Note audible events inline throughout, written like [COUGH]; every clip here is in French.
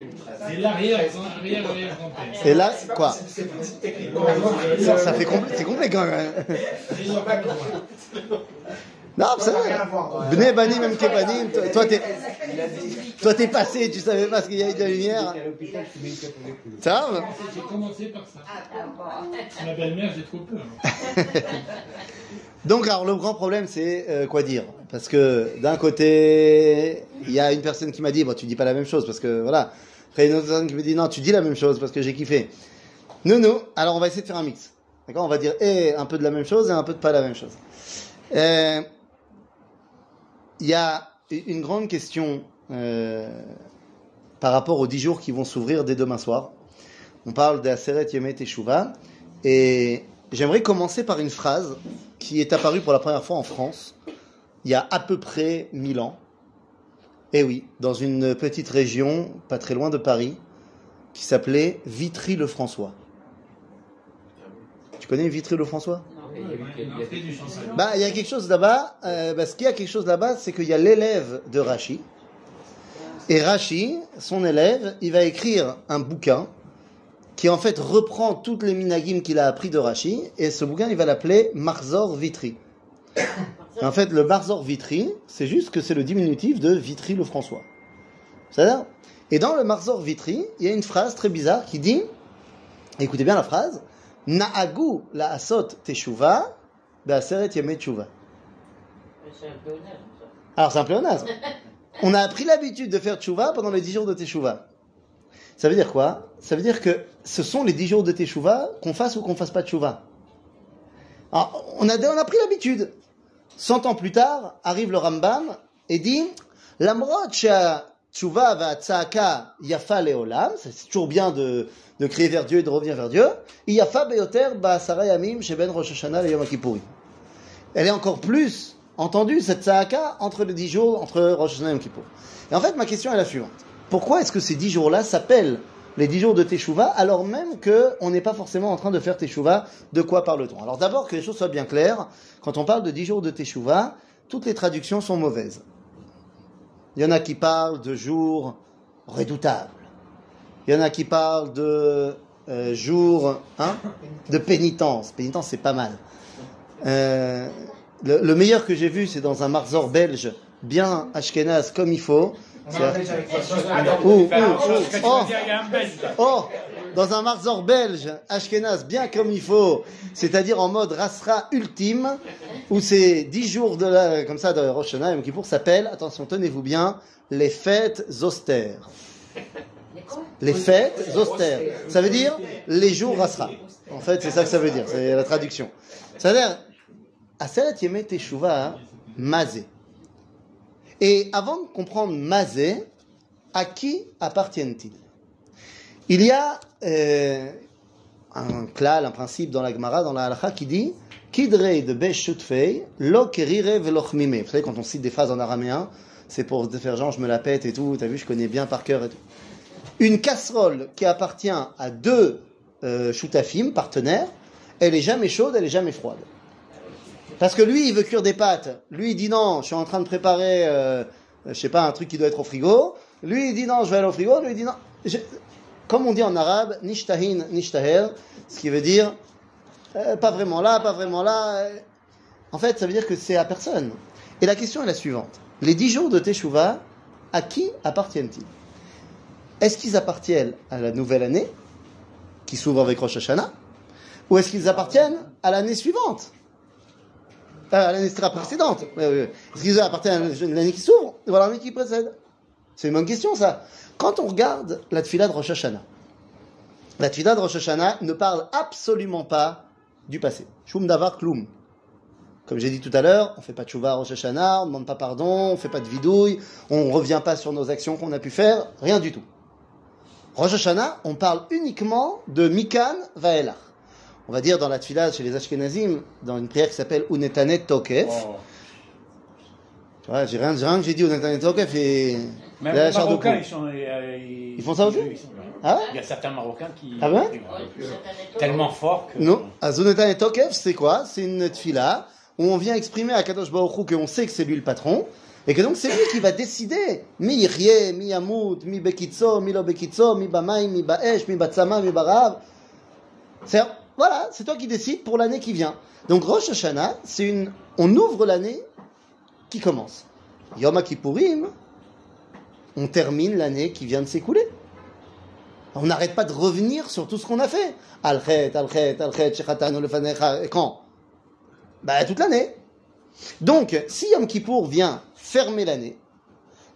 C'est l'arrière, arrière, arrière. Et là, quoi. Ça, ça fait compl- c'est complet quand même. Non, c'est vrai. Bne Banim, même Kebanim, toi- toi t'es, toi t'es passé, tu savais pas ce qu'il y avait de la lumière. Ça va J'ai commencé par ça. Ma belle-mère, j'ai trop peur. [LAUGHS] Donc, alors, le grand problème, c'est euh, quoi dire? Parce que d'un côté, il y a une personne qui m'a dit, bon, tu dis pas la même chose, parce que voilà. Après, une autre personne qui me dit, non, tu dis la même chose, parce que j'ai kiffé. Nous, nous, alors on va essayer de faire un mix. D'accord On va dire et un peu de la même chose et un peu de pas la même chose. Euh, Il y a une grande question euh, par rapport aux dix jours qui vont s'ouvrir dès demain soir. On parle d'Aseret Yemet Teshuvah. Et j'aimerais commencer par une phrase qui est apparue pour la première fois en France il y a à peu près 1000 ans. Et oui, dans une petite région pas très loin de Paris qui s'appelait Vitry-le-François. Tu connais Vitry-le-François? Bah, il y a quelque chose là-bas. Euh, parce qu'il y a quelque chose là-bas, c'est qu'il y a l'élève de Rachi. Et Rachi, son élève, il va écrire un bouquin qui en fait reprend toutes les minagim qu'il a appris de Rachi. Et ce bouquin, il va l'appeler Marzor Vitry. En fait, le Marzor Vitry, c'est juste que c'est le diminutif de Vitry le François. C'est-à-dire Et dans le Marzor Vitry, il y a une phrase très bizarre qui dit, écoutez bien la phrase, Na'agu la asot teshuva, be'aseret yemei teshuva. Alors c'est un pléonasme. [LAUGHS] On a appris l'habitude de faire teshuva pendant les 10 jours de teshuva. Ça veut dire quoi? Ça veut dire que ce sont les 10 jours de teshuva, qu'on fasse ou qu'on fasse pas teshuva. Alors, on a, on a pris l'habitude. 100 ans plus tard, arrive le Rambam et dit Lamrot tshuva va tzaka yafa leolam, c'est toujours bien de, de crier vers Dieu et de revenir vers Dieu. Yafa beyoter yamim sheben Rosh Hashanah le Yom Kippourim. Elle est encore plus entendue, cette tzaka, entre les 10 jours, entre Rosh Hashanah et Yom Kippour. Et en fait, ma question est la suivante. Pourquoi est-ce que ces 10 jours-là s'appellent les 10 jours de Teshuvah, alors même qu'on n'est pas forcément en train de faire Teshuvah, de quoi parle-t-on? Alors d'abord, que les choses soient bien claires, quand on parle de 10 jours de Teshuvah, toutes les traductions sont mauvaises. Il y en a qui parlent de jours redoutables. Il y en a qui parlent de euh, jours hein, de pénitence. Pénitence, c'est pas mal. Euh, le, le meilleur que j'ai vu, c'est dans un marzor belge, bien ashkenaz comme il faut. Oh, oh, dans un marzor belge, ashkenaz bien comme il faut, c'est-à-dire en mode rasra ultime, où ces dix jours de la, comme ça de Rosh Hashanah et Yom Kippour s'appellent, attention, tenez-vous bien, les fêtes austères. Les fêtes austères. Ça veut dire les jours rasra. En fait, c'est ça que ça veut dire, c'est la traduction. Ça veut dire, Aselet Yemet Teshuvah, Mazé. Et avant de comprendre Mazé, à qui appartiennent-ils? Il y a euh, un klal, un principe dans la Gemara, dans la halakha, qui dit Kidrei de besh shutfei, lo kerire velochmime. Vous savez, quand on cite des phrases en araméen, c'est pour faire genre, je me la pète et tout, t'as vu, je connais bien par cœur et tout. Une casserole qui appartient à deux euh, shutafim, partenaires, elle est jamais chaude, elle est jamais froide. Parce que lui, il veut cuire des pâtes. Lui, il dit non, je suis en train de préparer, euh, je sais pas, un truc qui doit être au frigo. Lui, il dit non, je vais aller au frigo. Lui, il dit non. Comme on dit en arabe, nishtahin, nishtahel, ce qui veut dire euh, pas vraiment là, pas vraiment là. euh. En fait, ça veut dire que c'est à personne. Et la question est la suivante. Les dix jours de Teshuvah, à qui appartiennent-ils? Est-ce qu'ils appartiennent à la nouvelle année, qui s'ouvre avec Rosh Hashanah, ou est-ce qu'ils appartiennent à l'année suivante? euh, à l'année précédente. Est-ce qu'ils appartiennent à l'année qui s'ouvre ou à l'année qui précède C'est une bonne question, ça. Quand on regarde la tfila de Rosh Hashanah, la tfila de Rosh Hashanah ne parle absolument pas du passé. Shum davar klum. Comme j'ai dit tout à l'heure, on fait pas de tchouva à Rosh Hashanah, on ne demande pas pardon, on fait pas de vidouille, on revient pas sur nos actions qu'on a pu faire, rien du tout. Rosh Hashanah, on parle uniquement de Mikan Vaelach. On va dire dans la tfila chez les Ashkenazim, dans une prière qui s'appelle Unetanet Tokef. Tu vois, j'ai rien, rien que j'ai dit Unetanet Tokef et. Même les Marocains, poule. ils, sont, euh, Ils font ça aussi Ah ouais Il y a certains Marocains qui. Ah ouais Tellement forts que. Non. Azunetan et Tokef, c'est quoi? C'est une tfila où on vient exprimer à Kadosh Baruch qu'on sait que c'est lui le patron Et que donc c'est lui qui va décider mi yirye, mi yamut, mi bekitso, mi lo bekitso, mi bamaim, mi baesh, mi batsama, mi barav. Voilà, c'est toi qui décides pour l'année qui vient. Donc Rosh Hashanah, c'est une on ouvre l'année qui commence. Yom Kippourim, on termine l'année qui vient de s'écouler. On n'arrête pas de revenir sur tout ce qu'on a fait. Al-Khet, Al-Khet, Al-Khet, Lefanecha, quand? Bah, toute l'année. Donc, si Yom Kippour vient fermer l'année,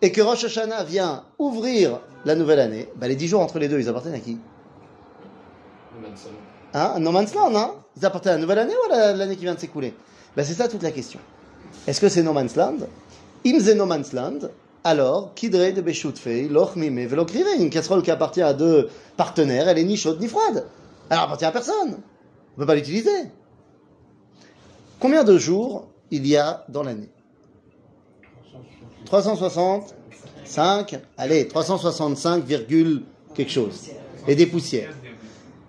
et que Rosh Hashanah vient ouvrir la nouvelle année, bah, les dix jours entre les deux, ils appartiennent à qui? Hein No Man's Land, hein Ils appartiennent à la nouvelle année ou l'année qui vient de s'écouler? Bah, C'est ça toute la question. Est-ce que c'est No Man's Land? Im No Man's Land, alors, Kidre de Beshutfei, Loch Mime, Velokrive, une casserole qui appartient à deux partenaires, elle est ni chaude ni froide. Elle appartient à personne. On ne peut pas l'utiliser. Combien de jours il y a dans l'année? 365, allez, 365, quelque chose. Et des poussières.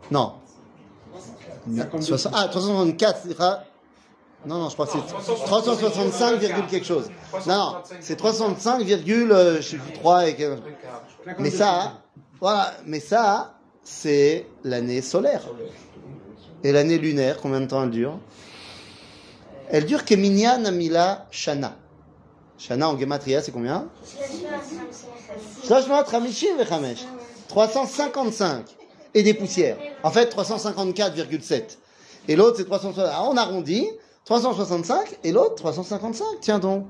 Non. Ah, 364, non, non, je crois que c'est 365, quelque chose. Non, non, c'est 305, euh, je sais plus 3 et. Mais ça, voilà, mais ça, c'est l'année solaire. Et l'année lunaire, combien de temps elle dure? Elle dure que Minyan Amila Shana. Shana en Gematria, c'est combien? 355. Et des poussières. En fait, 354,7. Et l'autre, c'est 360. Alors, on arrondit. 365 et l'autre 355. Tiens donc,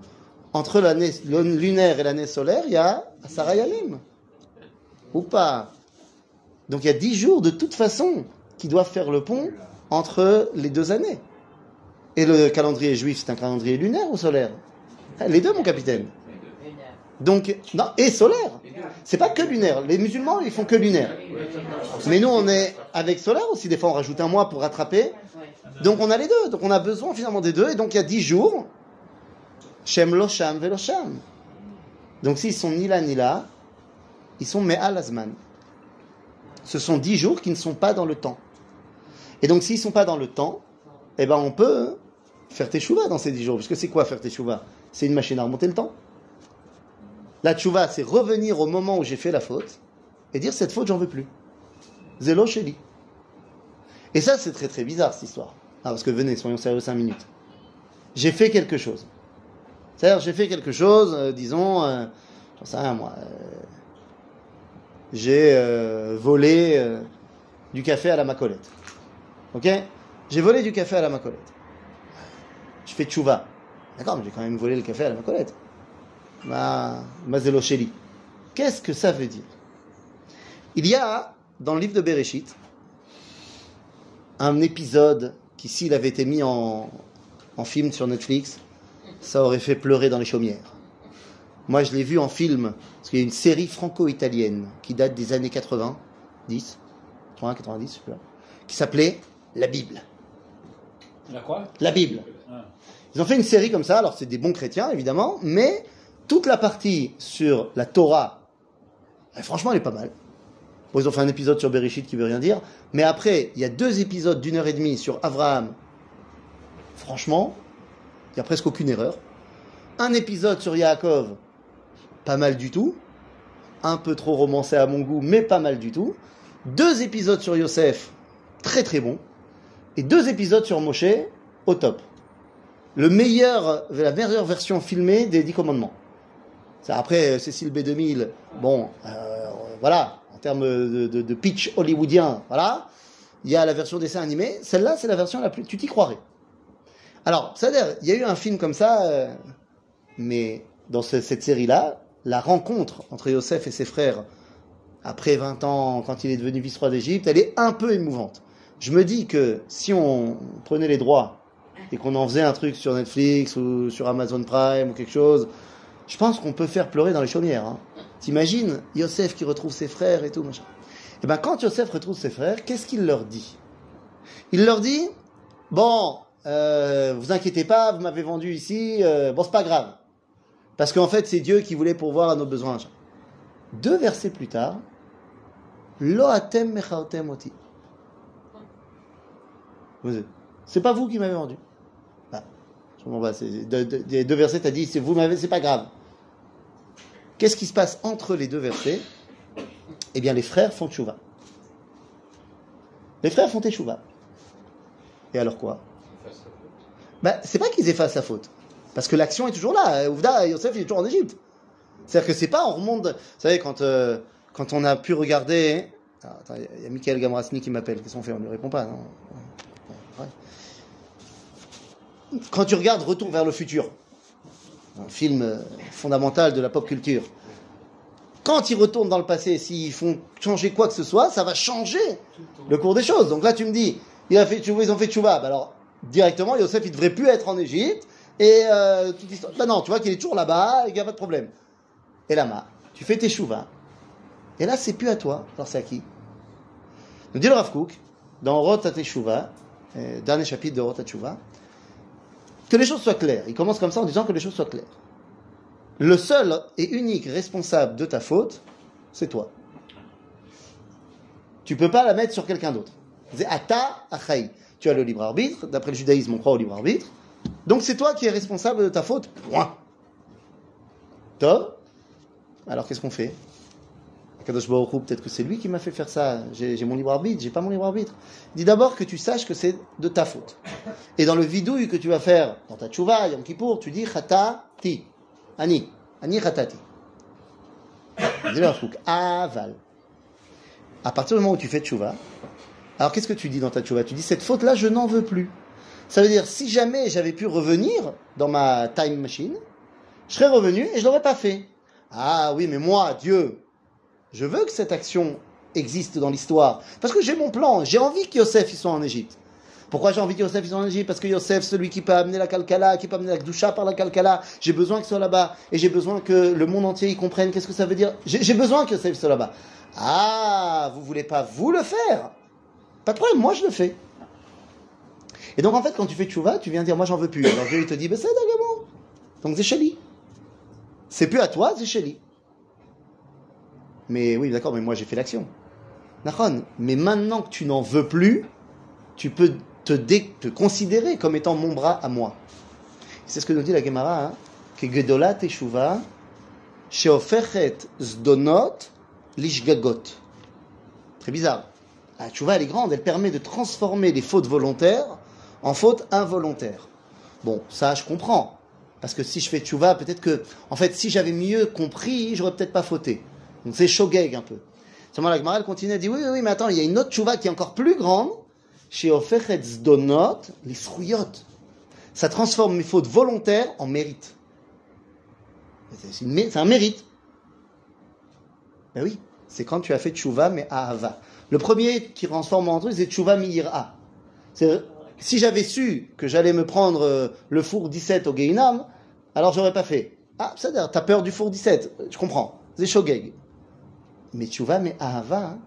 entre l'année lunaire et l'année solaire, il y a Sarayalim. Ou pas Donc il y a 10 jours de toute façon qui doivent faire le pont entre les deux années. Et le calendrier juif, c'est un calendrier lunaire ou solaire? Les deux, mon capitaine. Donc, non, et solaire. C'est pas que lunaire. Les musulmans, ils font que lunaire. Mais nous, on est avec solaire aussi. Des fois, on rajoute un mois pour rattraper. Donc on a les deux. Donc on a besoin finalement des deux. Et donc il y a dix jours. Shem Losham Velosham. Donc s'ils sont ni là ni là, ils sont Me'al Azman. Ce sont dix jours qui ne sont pas dans le temps. Et donc s'ils ne sont pas dans le temps, eh ben on peut faire teshuva dans ces dix jours. Parce que c'est quoi faire teshuva? C'est une machine à remonter le temps. La teshuva, c'est revenir au moment où j'ai fait la faute et dire cette faute, j'en veux plus. Zélo Sheli. Et ça, c'est très très bizarre cette histoire. Ah, parce que venez, soyons sérieux 5 minutes. J'ai fait quelque chose. C'est-à-dire, j'ai fait quelque chose, euh, disons, euh, j'en sais rien moi, euh, j'ai volé du café à la macolette. Ok? J'ai volé du café à la macolette. Je fais tchouva. D'accord, mais j'ai quand même volé le café à la macolette. Ma, ma Qu'est-ce que ça veut dire? Il y a, dans le livre de Bereshit, un épisode qui, s'il avait été mis en, film sur Netflix, ça aurait fait pleurer dans les chaumières. Moi, je l'ai vu en film, parce qu'il y a une série franco-italienne qui date des années 80, 10, 80, 90, je sais pas, qui s'appelait La Bible. La quoi? La Bible. Ah. Ils ont fait une série comme ça, alors c'est des bons chrétiens, évidemment, mais toute la partie sur la Torah, eh, franchement, elle est pas mal ils ont fait un épisode sur Bereshit qui veut rien dire. Mais après, il y a deux épisodes d'une heure et demie sur Abraham. Franchement, il n'y a presque aucune erreur. Un épisode sur Yaakov, pas mal du tout. Un peu trop romancé à mon goût, mais pas mal du tout. Deux épisodes sur Yosef, très très bon. Et deux épisodes sur Moshe, au top. Le meilleur, la meilleure version filmée des Dix Commandements. Après, Cécile B2000, bon, euh, voilà, termes de, pitch hollywoodien, voilà. Il y a la version dessin animé. Celle-là, c'est la version la plus. Tu t'y croirais. Alors, c'est-à-dire, il y a eu un film comme ça, euh, mais dans cette série-là, la rencontre entre Yosef et ses frères, après 20 ans, quand il est devenu vice-roi d'Égypte, elle est un peu émouvante. Je me dis que si on prenait les droits et qu'on en faisait un truc sur Netflix ou sur Amazon Prime ou quelque chose, je pense qu'on peut faire pleurer dans les chaumières. Hein. T'imagines Yosef qui retrouve ses frères et tout, machin. Et eh bien quand Yosef retrouve ses frères, qu'est-ce qu'il leur dit? Il leur dit, bon, euh, vous inquiétez pas, vous m'avez vendu ici, euh, bon c'est pas grave. Parce qu'en fait c'est Dieu qui voulait pourvoir à nos besoins. Deux versets plus tard, Loatem mechaotem oti. C'est pas vous qui m'avez vendu. Ah, deux, deux, versets, t'as dit, c'est vous c'est pas grave. Qu'est-ce qui se passe entre les deux versets? Eh bien, les frères font tchouva. Les frères font tchouva. Et alors quoi? Bah, C'est pas qu'ils effacent la faute. Parce que l'action est toujours là. Ouvda, Yosef, il est toujours en Égypte. C'est-à-dire que c'est pas, on remonte. Vous savez, quand, euh, quand on a pu regarder. Ah, il y a Michael Gamrasni qui m'appelle. Qu'est-ce qu'on fait? On ne lui répond pas, non? Quand tu regardes Retour vers le futur, un film euh, fondamental de la pop culture, quand ils retournent dans le passé, s'ils font changer quoi que ce soit, ça va changer le cours des choses. Donc là, tu me dis, ils ont fait tchouva. Bah alors, directement, Yosef, il devrait plus être en Égypte. Et euh, toute l'histoire. Bah non, tu vois qu'il est toujours là-bas, il n'y a pas de problème. Et là, tu fais tes chouvas. Et là, c'est plus à toi. Alors, c'est à qui? Nous dit le Rav Kook, dans Rota Teshuva, euh, dernier chapitre de Rota Teshuva, que les choses soient claires. Il commence comme ça en disant que les choses soient claires. Le seul et unique responsable de ta faute, c'est toi. Tu peux pas la mettre sur quelqu'un d'autre. Ata Achai. Tu as le libre arbitre. D'après le judaïsme, on croit au libre arbitre. Donc c'est toi qui es responsable de ta faute. Point. Toi Alors qu'est-ce qu'on fait? Peut-être que c'est lui qui m'a fait faire ça. J'ai mon libre arbitre, j'ai pas mon libre arbitre. Dis d'abord que tu saches que c'est de ta faute. Et dans le vidouille que tu vas faire dans ta tchouva, Yom Kippour, tu dis ti, ani, ani chatati. Dis aval. À partir du moment où tu fais tchouva, alors qu'est-ce que tu dis dans ta tchouva? Tu dis cette faute-là, je n'en veux plus. Ça veut dire, si jamais j'avais pu revenir dans ma time machine, je serais revenu et je l'aurais pas fait. Ah oui, mais moi, Dieu, je veux que cette action existe dans l'histoire. Parce que j'ai mon plan. J'ai envie que Yosef soit en Égypte. Pourquoi j'ai envie que Yosef soit en Égypte? Parce que Yosef, celui qui peut amener la Kalkala, qui peut amener la Gdusha par la Kalkala, j'ai besoin qu'il soit là-bas. Et j'ai besoin que le monde entier y comprenne qu'est-ce que ça veut dire. J'ai besoin que Yosef soit là-bas. Ah, vous voulez pas vous le faire? Pas de problème, moi je le fais. Et donc en fait, quand tu fais tchouva, tu viens dire moi j'en veux plus. Alors Dieu il te dit, ben c'est d'accord. Donc c'est C'est plus à toi, c'est mais oui, d'accord, mais moi j'ai fait l'action. Mais maintenant que tu n'en veux plus, tu peux te, considérer comme étant mon bras à moi. C'est ce que nous dit la Gemara, hein, que Gedola Teshuva, Zdonot Lishgagot. Très bizarre. La Teshuva, elle est grande, elle permet de transformer les fautes volontaires en fautes involontaires. Bon, ça, je comprends. Parce que si je fais Teshuva, peut-être que, en fait, si j'avais mieux compris, j'aurais peut-être pas fauté. Donc c'est shogeg un peu. Seulement la Gemara continue à dire oui, oui, oui, mais attends, il y a une autre chouva qui est encore plus grande. Chez Zdonot, les fruyotes. Ça transforme mes fautes volontaires en mérite. C'est un mérite. Ben oui, c'est quand tu as fait tchouva, mais ahava. Le premier qui transforme en truc, c'est tchouva miyira. Si j'avais su que j'allais me prendre euh, le four 17 au Geinam, alors j'aurais pas fait. Ah, ça t'as peur du four 17, je comprends. C'est shogeg. Mais vas, mais ahava,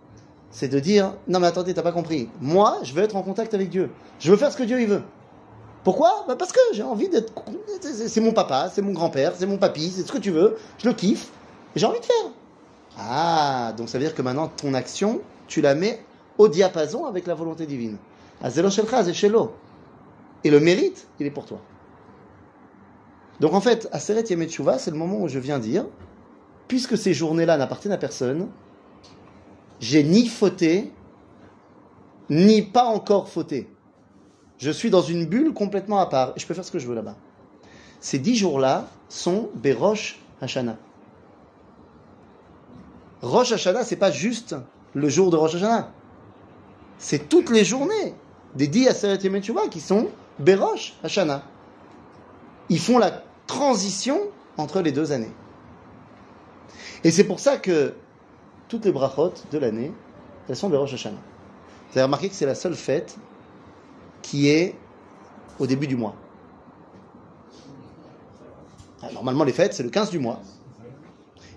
c'est de dire non mais attendez, t'as pas compris. Moi, je veux être en contact avec Dieu. Je veux faire ce que Dieu il veut. Pourquoi? Bah Parce que j'ai envie d'être. C'est mon papa, c'est mon grand-père, c'est mon papy, c'est ce que tu veux. Je le kiffe. J'ai envie de faire. Ah, donc ça veut dire que maintenant ton action, tu la mets au diapason avec la volonté divine. Et le mérite, il est pour toi. Donc en fait, Aseret Yemet c'est le moment où je viens dire puisque ces journées-là n'appartiennent à personne, j'ai ni fauté, ni pas encore fauté. Je suis dans une bulle complètement à part et je peux faire ce que je veux là-bas. Ces dix jours-là sont Berosh Hashanah. Rosh Hashanah, c'est pas juste le jour de Rosh Hashanah. C'est toutes les journées des dix Aseret Yemetchouva qui sont Berosh Hashanah. Ils font la transition entre les deux années. Et c'est pour ça que toutes les brachot de l'année, elles sont de Rosh. Vous avez remarqué que c'est la seule fête qui est au début du mois. Ah, normalement, les fêtes, c'est le 15 du mois.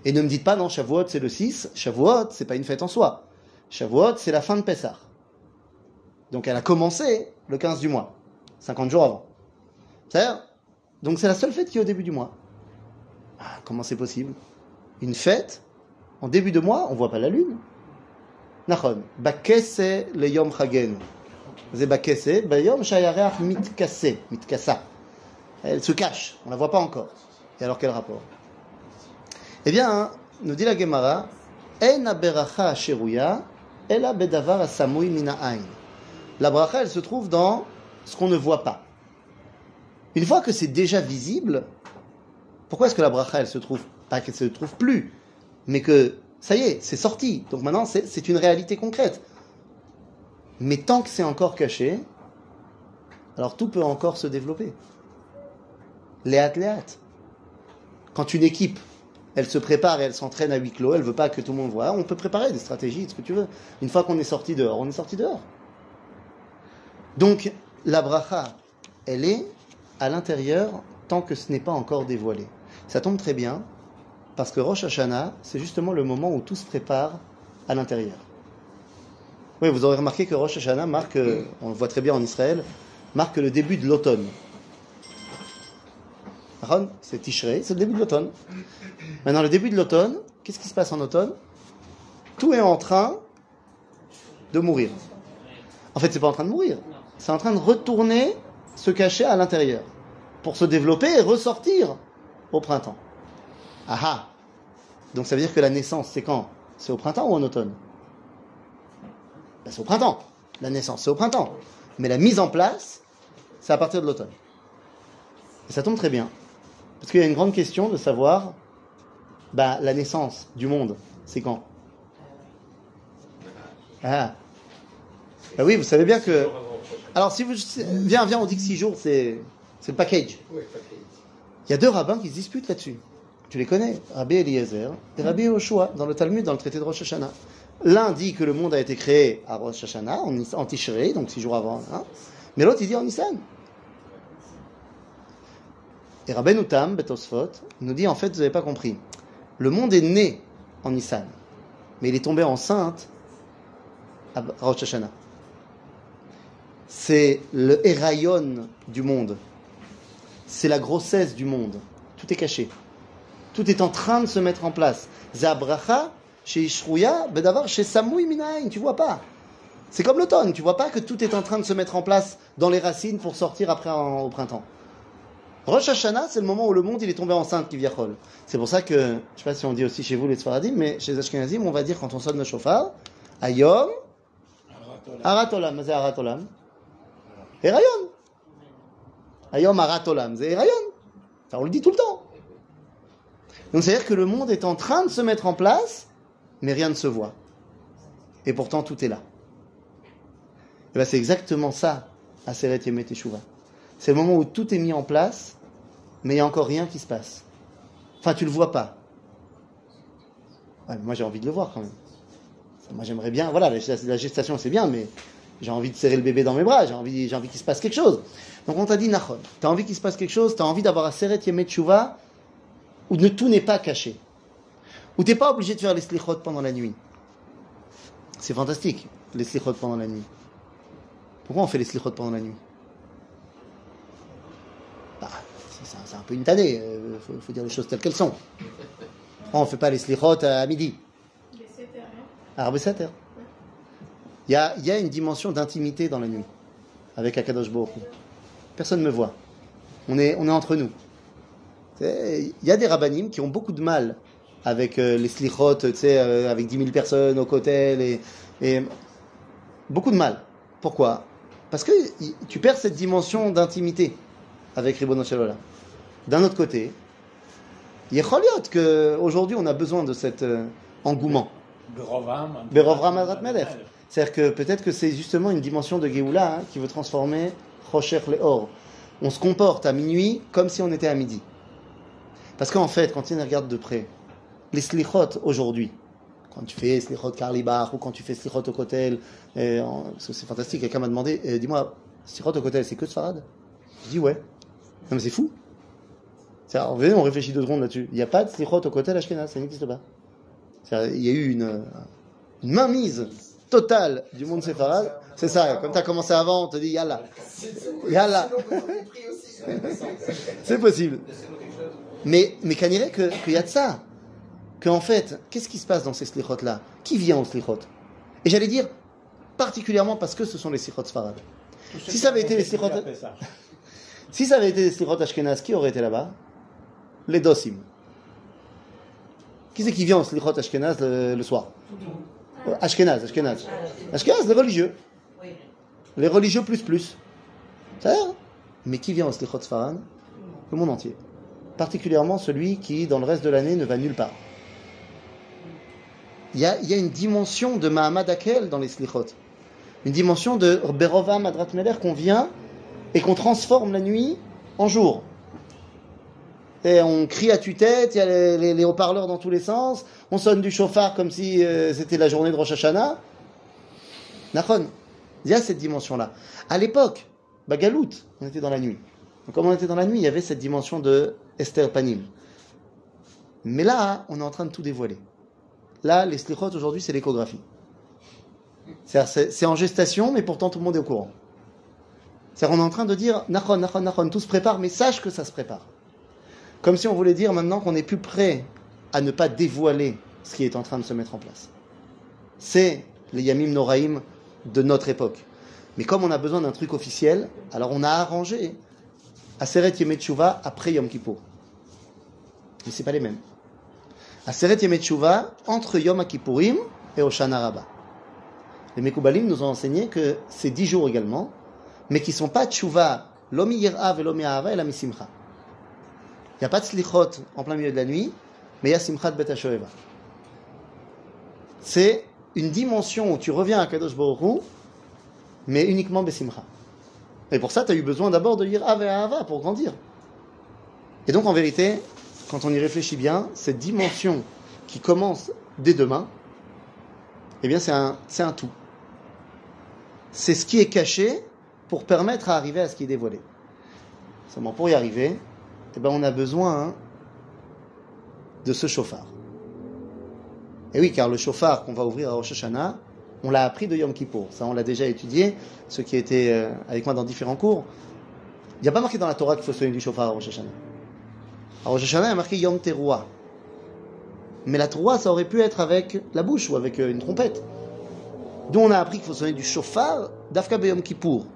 Et ne me dites pas, non, Shavuot, c'est le 6. Shavuot, c'est pas une fête en soi. Shavuot, c'est la fin de Pessah. Donc, elle a commencé le 15 du mois. 50 jours avant. cest Donc, c'est la seule fête qui est au début du mois. Ah, comment c'est possible? Une fête, en début de mois, on voit pas la lune. Bakese le yom chagen. C'est bakese, bayom shayareach mitkase, mitkasa. Elle se cache, on la voit pas encore. Et alors quel rapport? Eh bien, nous dit la Gemara, En sheruya, ela bedavar mina. La bracha, elle se trouve dans ce qu'on ne voit pas. Une fois que c'est déjà visible, pourquoi est-ce que la bracha, elle se trouve Pas qu'elle se trouve plus, mais que ça y est, c'est sorti. Donc maintenant, c'est une réalité concrète. Mais tant que c'est encore caché, alors tout peut encore se développer. Léat, léat. Quand une équipe, elle se prépare et elle s'entraîne à huis clos, elle veut pas que tout le monde voit, on peut préparer des stratégies, ce que tu veux. Une fois qu'on est sorti dehors, on est sorti dehors. Donc, la bracha, elle est à l'intérieur tant que ce n'est pas encore dévoilé. Ça tombe très bien, parce que Rosh Hashanah, c'est justement le moment où tout se prépare à l'intérieur. Oui, vous aurez remarqué que Rosh Hashanah marque, on le voit très bien en Israël, marque le début de l'automne. C'est Tishrei, c'est le début de l'automne. Maintenant, le début de l'automne, qu'est-ce qui se passe en automne? Tout est en train de mourir. En fait, c'est pas en train de mourir, c'est en train de retourner se cacher à l'intérieur pour se développer et ressortir au printemps. Ah ah Donc ça veut dire que la naissance, c'est quand? C'est au printemps ou en automne? Ben, C'est au printemps. La naissance, c'est au printemps. Mais la mise en place, c'est à partir de l'automne. Et ça tombe très bien. Parce qu'il y a une grande question de savoir bah, la naissance du monde, c'est quand? Ah bah oui, vous savez bien que. Alors, si vous. Viens, viens, on dit que six jours, c'est le package. Il y a deux rabbins qui se disputent là-dessus. Tu les connais, Rabbi Eliezer et Rabbi Yoshua, dans le Talmud, dans le traité de Rosh Hashanah. L'un dit que le monde a été créé à Rosh Hashanah, en, Tishrei, donc six jours avant. Hein. Mais l'autre, il dit en Nissan. Et Rabbi Utam, Betosfot, nous dit en fait, vous n'avez pas compris. Le monde est né en Nissan, mais il est tombé enceinte à Rosh Hashanah. C'est le Erayon du monde. C'est la grossesse du monde. Tout est caché. Tout est en train de se mettre en place. Zabracha, chez Ishruya, Bedavar, chez Samoui Minaïn, tu vois pas. C'est comme l'automne, tu vois pas que tout est en train de se mettre en place dans les racines pour sortir après au printemps. Rosh Hashanah, c'est le moment où le monde il est tombé enceinte, qui. C'est pour ça que, je sais pas si on dit aussi chez vous les Sfaradim, mais chez Ashkenazim, on va dire quand on sonne le chauffard, Ayom, Aratolam, c'est Aratolam, et Rayon. Ayom Aratolam, c'est Rayon. Ça, on le dit tout le temps. Donc c'est-à-dire que le monde est en train de se mettre en place, mais rien ne se voit. Et pourtant tout est là. Et ben c'est exactement ça, Aseret Yemet. C'est le moment où tout est mis en place, mais il n'y a encore rien qui se passe. Enfin, tu le vois pas. moi, j'ai envie de le voir quand même. Moi, j'aimerais bien. Voilà, la gestation, c'est bien, mais j'ai envie de serrer le bébé dans mes bras. J'ai envie, envie qu'il se passe quelque chose. Donc, on t'a dit, Nachon, tu as envie qu'il se passe quelque chose, tu as envie d'avoir un Seret Yemet Tshuva où ne, tout n'est pas caché. Où tu n'es pas obligé de faire les slichot pendant la nuit. C'est fantastique, les slichot pendant la nuit. Pourquoi on fait les slichot pendant la nuit? Bah, c'est un peu une tannée, il euh, faut, dire les choses telles qu'elles sont. On ne fait pas les slichot à midi? À il y a, il y a une dimension d'intimité dans la nuit avec Akadosh Baruch Personne ne me voit. On est, on est entre nous. Il y a des rabbinim qui ont beaucoup de mal avec euh, les slichot, euh, avec 10 000 personnes au côté, et, beaucoup de mal. Pourquoi? Parce que tu perds cette dimension d'intimité avec Ribono Shalola. D'un autre côté, il y a qu'aujourd'hui on a besoin de cet euh, engouement. C'est-à-dire que peut-être que c'est justement une dimension de Géoula hein, qui veut transformer Rocher le Or. On se comporte à minuit comme si on était à midi. Parce qu'en fait, quand on regarde de près, les slichot aujourd'hui, quand tu fais slichot Karlibar ou quand tu fais slichot au Kotel, c'est fantastique, quelqu'un m'a demandé, euh, dis-moi, slichot au Kotel, c'est que Sfarad Je dis ouais. Non mais c'est fou. On, on réfléchit deux secondes là-dessus. Il n'y a pas de slichot au Kotel Ashkenaz, ça n'existe pas. Il y a eu une, une mainmise totale du monde séfarade. C'est ça, comme tu as commencé avant, on te dit yalla. Yalla. [LAUGHS] C'est possible. Mais, mais qu'il y a de ça? Qu'en fait, qu'est-ce qui se passe dans ces slichot-là Qui vient aux slichot Et j'allais dire, particulièrement parce que ce sont les slichot sfarad. [LAUGHS] Si ça avait été les slichot... si ça avait été les slichot ashkenaz, qui aurait été là-bas? Les dosim. Qui c'est qui vient au Slichot Ashkenaz le, le soir? Ashkenaz, Ashkenaz. Ashkenaz, les religieux. Les religieux plus plus. Ça hein? Mais qui vient au Slichot Sfaran Le monde entier. Particulièrement celui qui, dans le reste de l'année, ne va nulle part. Il y a, une dimension de Mahamad Akel dans les Slichot. Une dimension de Berova Madrat qu'on vient et qu'on transforme la nuit en jour. Et on crie à tue-tête, il y a les, les- les haut-parleurs dans tous les sens, on sonne du chauffard comme si euh, c'était la journée de Rosh Hashanah. Nachon, il y a cette dimension-là. À l'époque, Bagalout, on était dans la nuit. Comme on était dans la nuit, il y avait cette dimension de Esther Panim. Mais là, on est en train de tout dévoiler. Là, les slichot aujourd'hui, c'est l'échographie. C'est c'est en gestation, mais pourtant tout le monde est au courant. C'est-à-dire, on est en train de dire, Nachon, Nachon, Nachon, tout se prépare, mais sache que ça se prépare. Comme si on voulait dire maintenant qu'on est plus prêt à ne pas dévoiler ce qui est en train de se mettre en place. C'est les Yamim Noraïm de notre époque. Mais comme on a besoin d'un truc officiel, alors on a arrangé Aseret Yemei Tshuva après Yom Kippour. Mais c'est pas les mêmes. Aseret Yemei Tshuva entre Yom Kippourim et Oshana Rabbah. Les Mekoubalim nous ont enseigné que c'est dix jours également, mais qui sont pas Tshuva, l'Omi Yir'a et l'Omi et la Misimcha. Il n'y a pas de slichot en plein milieu de la nuit, mais il y a Simchat Bet. C'est une dimension où tu reviens à Kadosh Baruch mais uniquement Besimcha. Et pour ça, tu as eu besoin d'abord de lire Ave Ahava pour grandir. Et donc, en vérité, quand on y réfléchit bien, cette dimension qui commence dès demain, eh bien, c'est un, un tout. C'est ce qui est caché pour permettre à arriver à ce qui est dévoilé. Seulement, pour y arriver, eh ben, on a besoin de ce chauffard. Et oui, car le chauffard qu'on va ouvrir à Rosh Hashanah, on l'a appris de Yom Kippour. Ça, on l'a déjà étudié, ceux qui étaient euh, avec moi dans différents cours. Il n'y a pas marqué dans la Torah qu'il faut sonner du chauffard à Rosh Hashanah. À Rosh Hashanah, il y a marqué Yom Teruah. Mais la Teruah, ça aurait pu être avec la bouche ou avec euh, une trompette. D'où on a appris qu'il faut sonner du chauffard d'Afka Yom Kippour.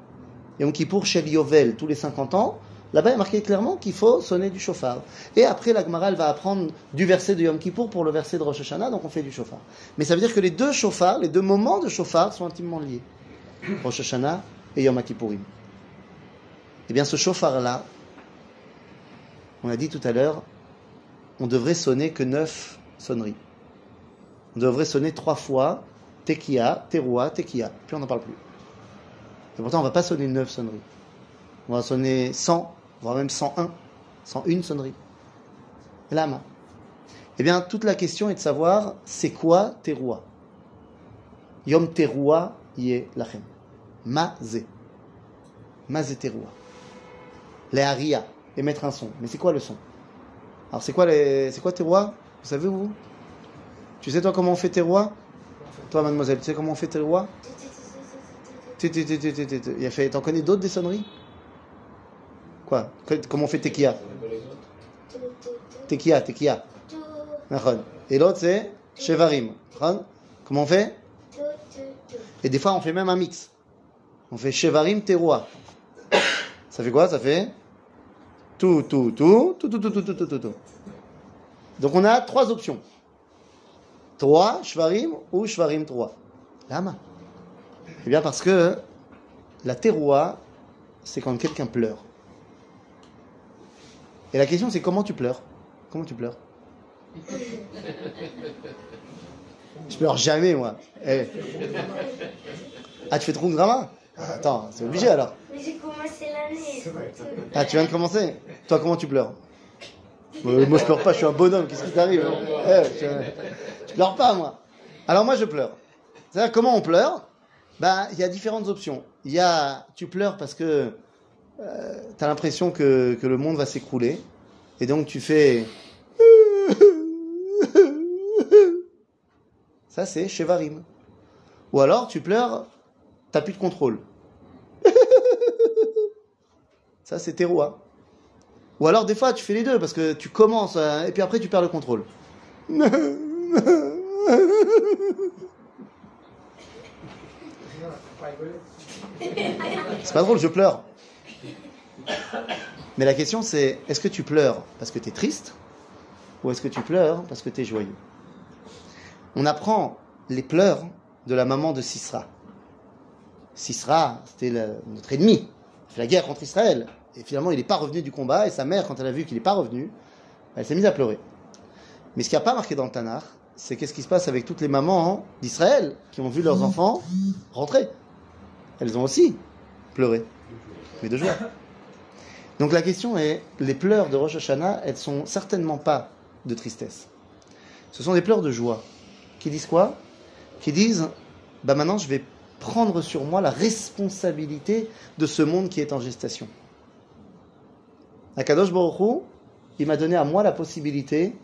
Yom Kippour, Shel Yovel, tous les 50 ans. Là-bas, il a marqué clairement qu'il faut sonner du chauffard. Et après, la Gemara, elle va apprendre du verset de Yom Kippour pour le verset de Rosh Hashanah, donc on fait du chauffard. Mais ça veut dire que les deux chauffards, les deux moments de chauffard sont intimement liés. [COUGHS] Rosh Hashanah et Yom Kippourim. Eh bien, ce chauffard-là, on a dit tout à l'heure, on devrait sonner que neuf sonneries. On devrait sonner trois fois Tekia, Teroua, Tekia. Puis on n'en parle plus. Et pourtant, on ne va pas sonner neuf sonneries. On va sonner 100, voire même 101, 101 sonneries. Lama. Eh bien, toute la question est de savoir, c'est quoi Teroua Yom Teroua yé lachem. Mazé. Mazé Teroua. Les haria. Émettre un son. Mais c'est quoi le son? Alors, c'est quoi, les... c'est quoi Teroua Vous savez, vous? Tu sais, toi, comment on fait Teroua Toi, mademoiselle, tu sais comment on fait Teroua Tu- tu- tu- tu- tu- tu- tu- Il a fait. T'en connais d'autres des sonneries? Quoi Comment on fait Tekia, Tekia. Nachon. Et l'autre c'est Shevarim. Comment on fait Et des fois on fait même un mix. On fait Shevarim Teroua. Ça fait quoi? Ça fait tout, tout, tout, tout, tout, tout, tout, tout, tout, tout. Donc on a trois options. Trois, Shvarim ou Shvarim 3. Lama. Eh bien parce que la teroua, c'est quand quelqu'un pleure. Et la question c'est comment tu pleures? Comment tu pleures? Je pleure jamais moi. Eh. Ah tu fais trop de drama? Ah, Attends, c'est obligé alors. Mais j'ai commencé l'année. Ah tu viens de commencer? Toi comment tu pleures? Euh, Moi je pleure pas, je suis un bonhomme, qu'est-ce qui t'arrive? Eh, je, je pleure pas moi. Alors moi je pleure. C'est-à-dire comment on pleure? Ben il y a différentes options. Il y a tu pleures parce que euh, tu as l'impression que, que le monde va s'écrouler et donc tu fais [LAUGHS] ça c'est Shevarim. Ou alors tu pleures, t'as plus de contrôle. [LAUGHS] ça c'est Teroua. Ou alors des fois tu fais les deux parce que tu commences euh, et puis après tu perds le contrôle. [LAUGHS] C'est pas drôle, je pleure. Mais la question c'est, est-ce que tu pleures parce que tu es triste ou est-ce que tu pleures parce que tu es joyeux? On apprend les pleurs de la maman de Sisra. Sisra, c'était notre ennemi. Il fait la guerre contre Israël. Et finalement, il n'est pas revenu du combat. Et sa mère, quand elle a vu qu'il n'est pas revenu, elle s'est mise à pleurer. Mais ce qui n'a pas marqué dans le Tanakh, c'est qu'est-ce qui se passe avec toutes les mamans d'Israël qui ont vu leurs enfants rentrer? Elles ont aussi pleuré, mais de joie. Donc la question est, les pleurs de Rosh Hashanah, elles sont certainement pas de tristesse. Ce sont des pleurs de joie. Qui disent quoi? Qui disent, bah maintenant je vais prendre sur moi la responsabilité de ce monde qui est en gestation. Akadosh Baruch il m'a donné à moi la possibilité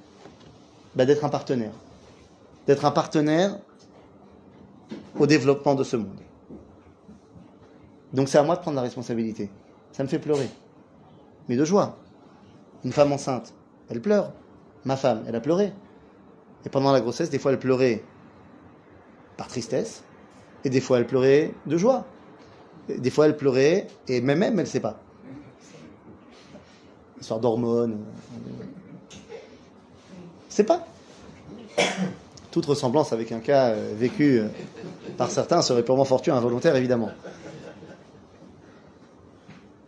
bah, d'être un partenaire. D'être un partenaire au développement de ce monde. Donc c'est à moi de prendre la responsabilité. Ça me fait pleurer. Mais de joie. Une femme enceinte, elle pleure. Ma femme, elle a pleuré. Et pendant la grossesse, des fois, elle pleurait par tristesse. Et des fois, elle pleurait de joie. Des fois, elle pleurait et même elle ne sait pas. Histoire d'hormones. C'est pas. Toute ressemblance avec un cas euh, vécu euh, par certains serait purement fortuit, involontaire évidemment.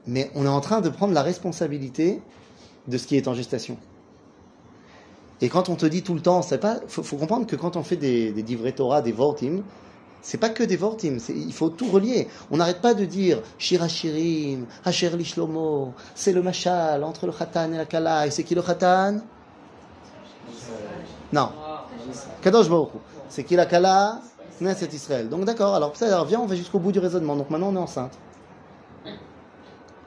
Mais on est en train de prendre la responsabilité de ce qui est en gestation. Et quand on te dit tout le temps, c'est pas, faut, comprendre que quand on fait des, des divrei Torah, des vortim, c'est pas que des vortim, il faut tout relier. On n'arrête pas de dire Shira Shirim, Asher Lishlomo, c'est le machal entre le Khatan et la Kala, et c'est qui le Khatan? Non. Kadosh Baruch C'est qui la Kala? C'est Israël. Donc d'accord, alors viens, on va jusqu'au bout du raisonnement. Donc maintenant on est enceinte.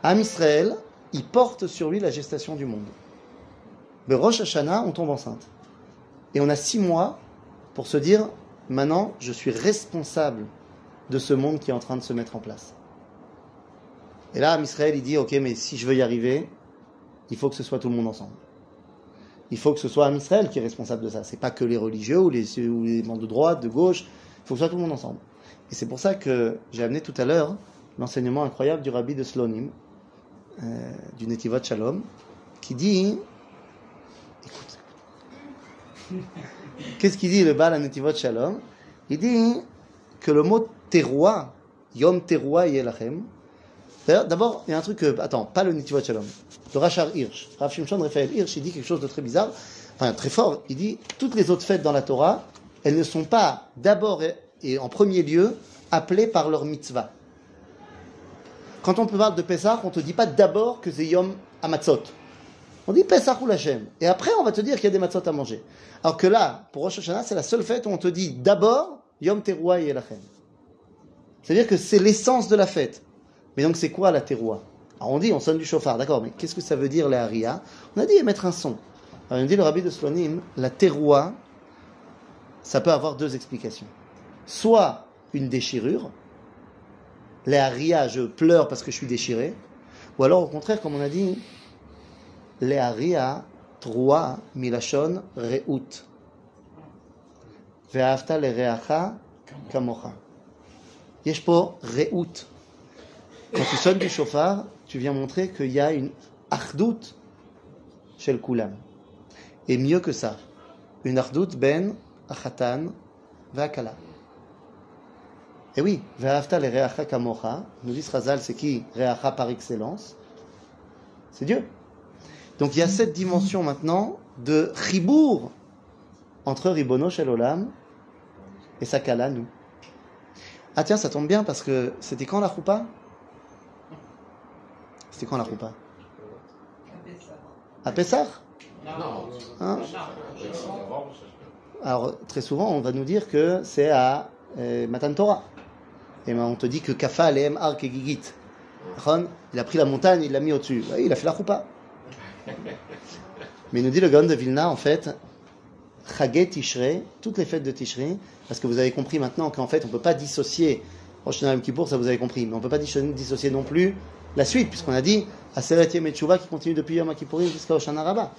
Am Israël, il porte sur lui la gestation du monde. Le Rosh Hashanah, on tombe enceinte. Et on a six mois pour se dire, maintenant, je suis responsable de ce monde qui est en train de se mettre en place. Et là, Israël, il dit, ok, mais si je veux y arriver, il faut que ce soit tout le monde ensemble. Il faut que ce soit Israël qui est responsable de ça. C'est pas que les religieux ou les, ou les membres de droite, de gauche. Il faut que ce soit tout le monde ensemble. Et c'est pour ça que j'ai amené tout à l'heure l'enseignement incroyable du rabbi de Slonim, euh, du Netivot Shalom, qui dit [LAUGHS] Qu'est-ce qu'il dit le Baal Netivot Shalom? Il dit que le mot terroir, Yom terroir yelachem, D'abord, il y a un truc que, attends, pas le Netivot Shalom, le Rachar Hirsch. Rav Shimshon Raphaël Hirsch, il dit quelque chose de très bizarre, enfin très fort. Il dit toutes les autres fêtes dans la Torah, elles ne sont pas d'abord et en premier lieu appelées par leur mitzvah. Quand on parle de Pessah, on ne te dit pas d'abord que c'est Yom Amatzot. On dit Pesach ou l'Hachem. Et après, on va te dire qu'il y a des matzot à manger. Alors que là, pour Rosh Hashanah, c'est la seule fête où on te dit d'abord Yom Teruah et Elachem. C'est-à-dire que c'est l'essence de la fête. Mais donc, c'est quoi la Teruah? Alors, on dit, on sonne du chauffard, d'accord, mais qu'est-ce que ça veut dire, la Haria? On a dit mettre un son. Alors, on dit, le rabbi de Slonim, la Teruah, ça peut avoir deux explications. Soit une déchirure, les Haria, je pleure parce que je suis déchiré, ou alors, au contraire, comme on a dit, Le'aria trua milashon re'ut. Ve'afta le'reacha kamocha. Yeshpo re'ut. Quand tu sonnes du chauffard, tu viens montrer qu'il y a une ardout chez le koulam. Et mieux que ça, une ardout ben achatan ve'akala. Et oui, ve'afta le'reacha kamocha, nous dit Razal, c'est qui Reacha par excellence? C'est Dieu. Donc il y a cette dimension maintenant de ribour entre Ribono Olam et Sakala, nous. Ah tiens, ça tombe bien parce que c'était quand la roupa? C'était quand la roupa? À Pessah hein? Alors très souvent, on va nous dire que c'est à euh, Matan Torah. Et ben, on te dit que Kafa, Lehem, Ark et Gigit. Il a pris la montagne, il l'a mis au-dessus. Il a fait la roupa. Mais nous dit le Gaon de Vilna, en fait, Chaget Tishrei, toutes les fêtes de Tishrei, parce que vous avez compris maintenant qu'en fait, on ne peut pas dissocier Rosh Hashanah ça vous avez compris, mais on ne peut pas dissocier non plus la suite, puisqu'on a dit Aseret Yom qui continue depuis Yom Kippourim jusqu'à Rosh Hashanah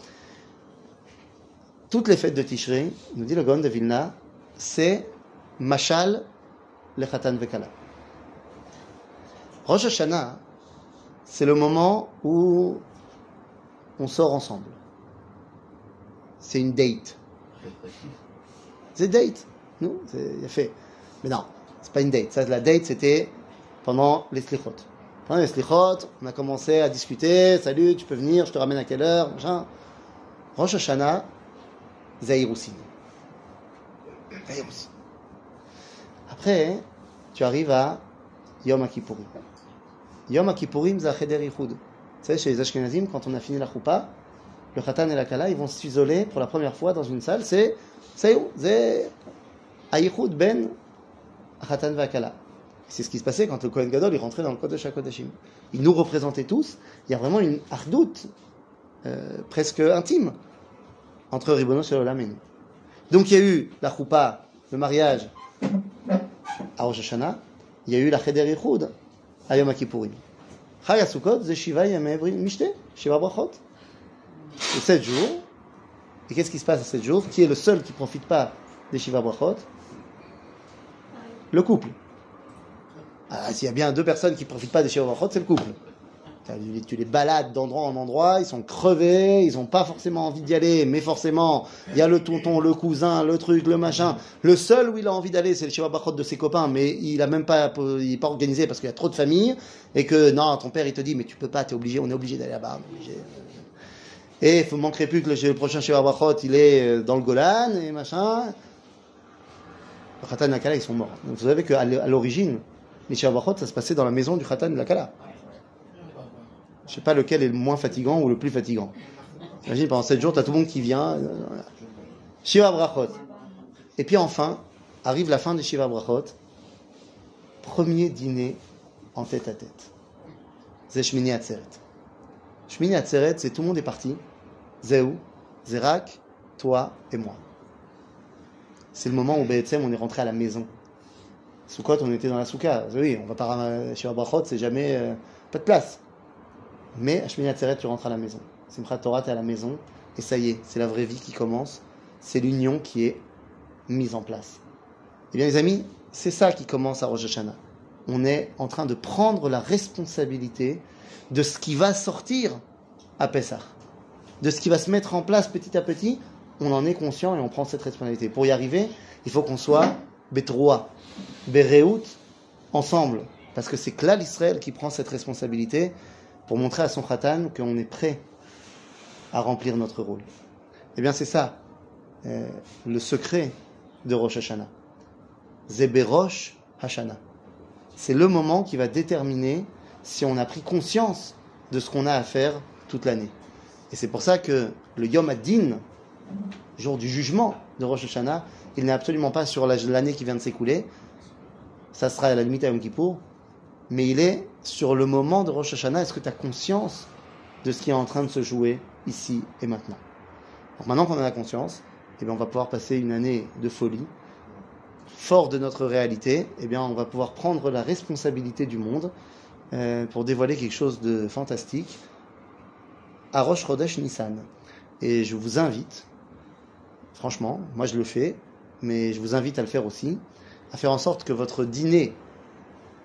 Toutes les fêtes de Tishrei, nous dit le Gaon de Vilna, c'est Mashal le Khatan Vekala. Rosh Hashanah, c'est le moment où on sort ensemble. C'est une date. C'est date. Non, c'est fait. Mais non, c'est pas une date. Ça, la date, c'était pendant les slichot. Pendant les slichot, on a commencé à discuter. Salut, tu peux venir, je te ramène à quelle heure, machin. Rosh Hashanah, Zaïroussin. Zaïroussin. Après, tu arrives à Yom Kippourim. Yom Kippourim, Zacheder Yichud. Vous savez, chez les Ashkenazim, quand on a fini la choupa, le Khatan et la Kala, ils vont s'isoler pour la première fois dans une salle. C'est, c'est où? C'est ben Khatan et Kala. C'est ce qui se passait quand le Kohen Gadol il rentrait dans le Kodesh HaKodeshim. Il nous représentait tous. Il y a vraiment une ardoute euh, presque intime entre Ribono et Olam Donc il y a eu la choupa, le mariage à Rosh Hashanah. Il y a eu la Cheder Yichud à Yom Kippourim. C'est Shiva Yamei Mishte, Shiva Brachot. C'est 7 jours. Et qu'est-ce qui se passe à 7 jours? Qui est le seul qui ne profite pas des Shiva Brachot? Le couple. Ah, S'il y a bien deux personnes qui ne profitent pas des Shiva Brachot, c'est le couple. Tu les balades d'endroit en endroit, ils sont crevés, ils n'ont pas forcément envie d'y aller, mais forcément, il y a le tonton, le cousin, le truc, le machin. Le seul où il a envie d'aller, c'est le Shiva de ses copains, mais il a même pas, il est pas organisé parce qu'il y a trop de familles, et que non, ton père il te dit, mais tu peux pas, tu es obligé, on est obligé d'aller là-bas. Et il ne manquerait plus que le, prochain Shiva il est euh, dans le Golan, et machin. Le Khatan et la Kala, ils sont morts. Vous savez qu'à l'origine, les Shiva ça se passait dans la maison du Khatan et. Je sais pas lequel est le moins fatigant ou le plus fatigant. Imagine, pendant 7 jours, tu as tout le monde qui vient. Shiva Brachot. Et puis enfin, arrive la fin des Shiva Brachot. Premier dîner en tête à tête. C'est Shmini Atzeret. Shmini Atzeret, c'est tout le monde est parti. Zéou, Zérak, toi et moi. C'est le moment où Be'etzem, on est rentré à la maison. Soukot, on était dans la souka. Oui, on va pas Shiva Brachot, c'est jamais euh, pas de place. Mais à Shmini Atzeret, tu rentres à la maison. Simchat Torah, tu es à la maison. Et ça y est, c'est la vraie vie qui commence. C'est l'union qui est mise en place. Eh bien, les amis, c'est ça qui commence à Rosh Hashanah. On est en train de prendre la responsabilité de ce qui va sortir à Pessah. De ce qui va se mettre en place petit à petit. On en est conscient et on prend cette responsabilité. Pour y arriver, il faut qu'on soit Betroa, Bereout, ensemble. Parce que c'est Klal Israël qui prend cette responsabilité pour montrer à son khatan qu'on est prêt à remplir notre rôle. Eh bien, c'est ça, euh, le secret de Rosh Hashanah. Zeberosh Hashanah. C'est le moment qui va déterminer si on a pris conscience de ce qu'on a à faire toute l'année. Et c'est pour ça que le Yom Ad-Din, jour du jugement de Rosh Hashanah, il n'est absolument pas sur l'année qui vient de s'écouler. Ça sera à la limite à Yom Kippour mais il est sur le moment de Rosh Hashanah. Est-ce que tu as conscience de ce qui est en train de se jouer ici et maintenant? Donc maintenant qu'on a la conscience, eh bien, on va pouvoir passer une année de folie. Fort de notre réalité, eh bien, on va pouvoir prendre la responsabilité du monde euh, pour dévoiler quelque chose de fantastique à Rosh Chodesh Nissan. Et je vous invite, franchement, moi je le fais, mais je vous invite à le faire aussi, à faire en sorte que votre dîner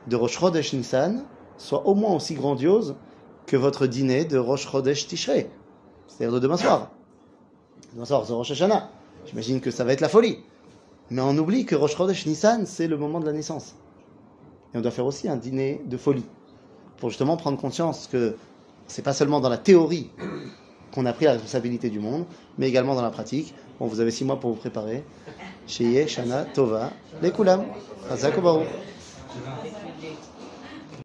de Rosh Chodesh Nissan soit au moins aussi grandiose que votre dîner de Rosh Chodesh Tishrei, c'est-à-dire de demain soir. Demain soir, c'est Rosh Hashanah. J'imagine que ça va être la folie. Mais on oublie que Rosh Chodesh Nissan, c'est le moment de la naissance. Et on doit faire aussi un dîner de folie. Pour justement prendre conscience que c'est pas seulement dans la théorie qu'on a pris la responsabilité du monde, mais également dans la pratique. Bon, vous avez six mois pour vous préparer. Shana, Tova, les Kulam. Baruch.